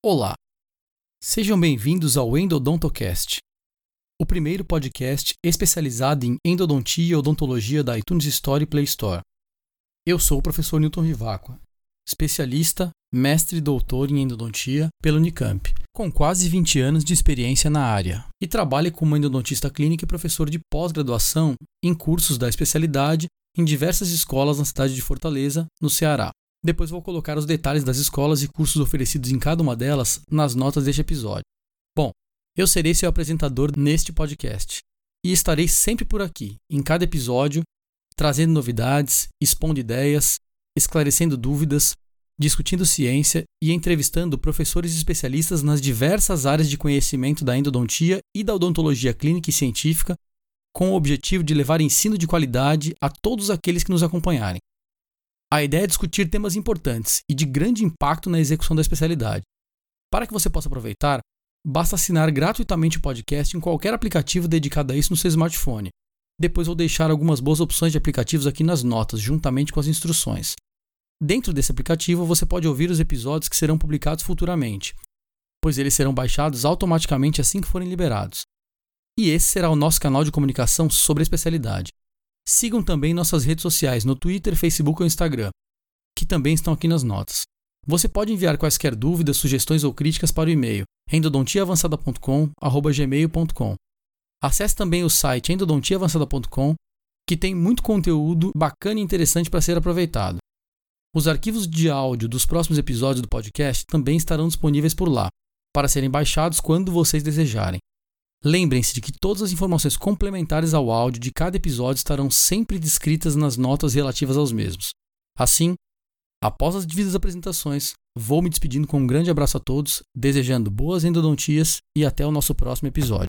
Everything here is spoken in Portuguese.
Olá! Sejam bem-vindos ao Endodontocast, o primeiro podcast especializado em endodontia e odontologia da iTunes Store e Play Store. Eu sou o professor Newton Rivacqua, especialista, mestre e doutor em endodontia pela Unicamp, com quase 20 anos de experiência na área, e trabalho como endodontista clínico e professor de pós-graduação em cursos da especialidade em diversas escolas na cidade de Fortaleza, no Ceará. Depois vou colocar os detalhes das escolas e cursos oferecidos em cada uma delas nas notas deste episódio. Bom, eu serei seu apresentador neste podcast e estarei sempre por aqui, em cada episódio, trazendo novidades, expondo ideias, esclarecendo dúvidas, discutindo ciência e entrevistando professores especialistas nas diversas áreas de conhecimento da endodontia e da odontologia clínica e científica, com o objetivo de levar ensino de qualidade a todos aqueles que nos acompanharem. A ideia é discutir temas importantes e de grande impacto na execução da especialidade. Para que você possa aproveitar, basta assinar gratuitamente o podcast em qualquer aplicativo dedicado a isso no seu smartphone. Depois vou deixar algumas boas opções de aplicativos aqui nas notas, juntamente com as instruções. Dentro desse aplicativo, você pode ouvir os episódios que serão publicados futuramente, pois eles serão baixados automaticamente assim que forem liberados. E esse será o nosso canal de comunicação sobre a especialidade. Sigam também nossas redes sociais no Twitter, Facebook ou Instagram, que também estão aqui nas notas. Você pode enviar quaisquer dúvidas, sugestões ou críticas para o e-mail endodontiaavançada.com@gmail.com. Acesse também o site endodontiaavançada.com, que tem muito conteúdo bacana e interessante para ser aproveitado. Os arquivos de áudio dos próximos episódios do podcast também estarão disponíveis por lá, para serem baixados quando vocês desejarem. Lembrem-se de que todas as informações complementares ao áudio de cada episódio estarão sempre descritas nas notas relativas aos mesmos. Assim, após as devidas apresentações, vou me despedindo com um grande abraço a todos, desejando boas endodontias e até o nosso próximo episódio.